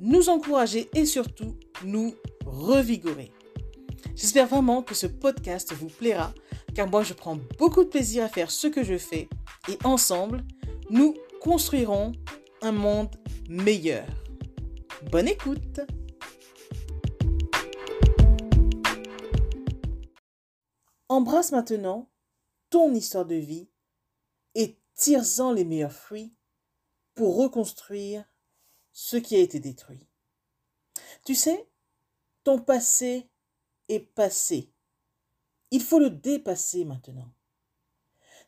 nous encourager et surtout nous revigorer. J'espère vraiment que ce podcast vous plaira car moi je prends beaucoup de plaisir à faire ce que je fais et ensemble, nous construirons un monde meilleur. Bonne écoute Embrasse maintenant ton histoire de vie et tire-en les meilleurs fruits pour reconstruire ce qui a été détruit. Tu sais, ton passé est passé. Il faut le dépasser maintenant.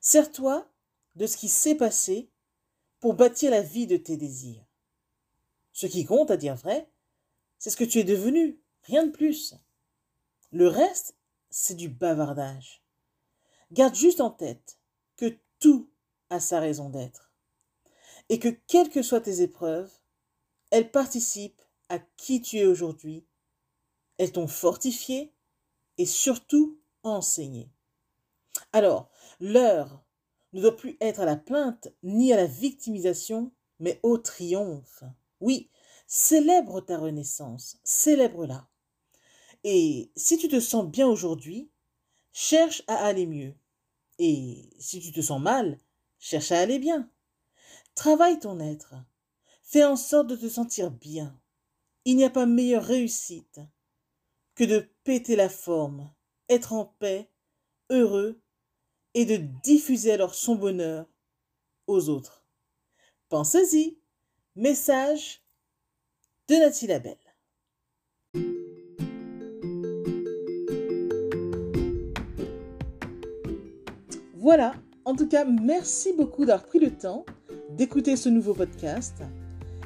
Sers-toi de ce qui s'est passé pour bâtir la vie de tes désirs. Ce qui compte, à dire vrai, c'est ce que tu es devenu, rien de plus. Le reste, c'est du bavardage. Garde juste en tête que tout a sa raison d'être et que quelles que soient tes épreuves, elles participent à qui tu es aujourd'hui, elles t'ont fortifié et surtout enseigné. Alors, l'heure ne doit plus être à la plainte ni à la victimisation, mais au triomphe. Oui, célèbre ta renaissance, célèbre-la. Et si tu te sens bien aujourd'hui, cherche à aller mieux. Et si tu te sens mal, cherche à aller bien. Travaille ton être. Fais en sorte de te sentir bien. Il n'y a pas meilleure réussite que de péter la forme, être en paix, heureux et de diffuser alors son bonheur aux autres. Pensez-y. Message de Nathalie Labelle. Voilà, en tout cas, merci beaucoup d'avoir pris le temps d'écouter ce nouveau podcast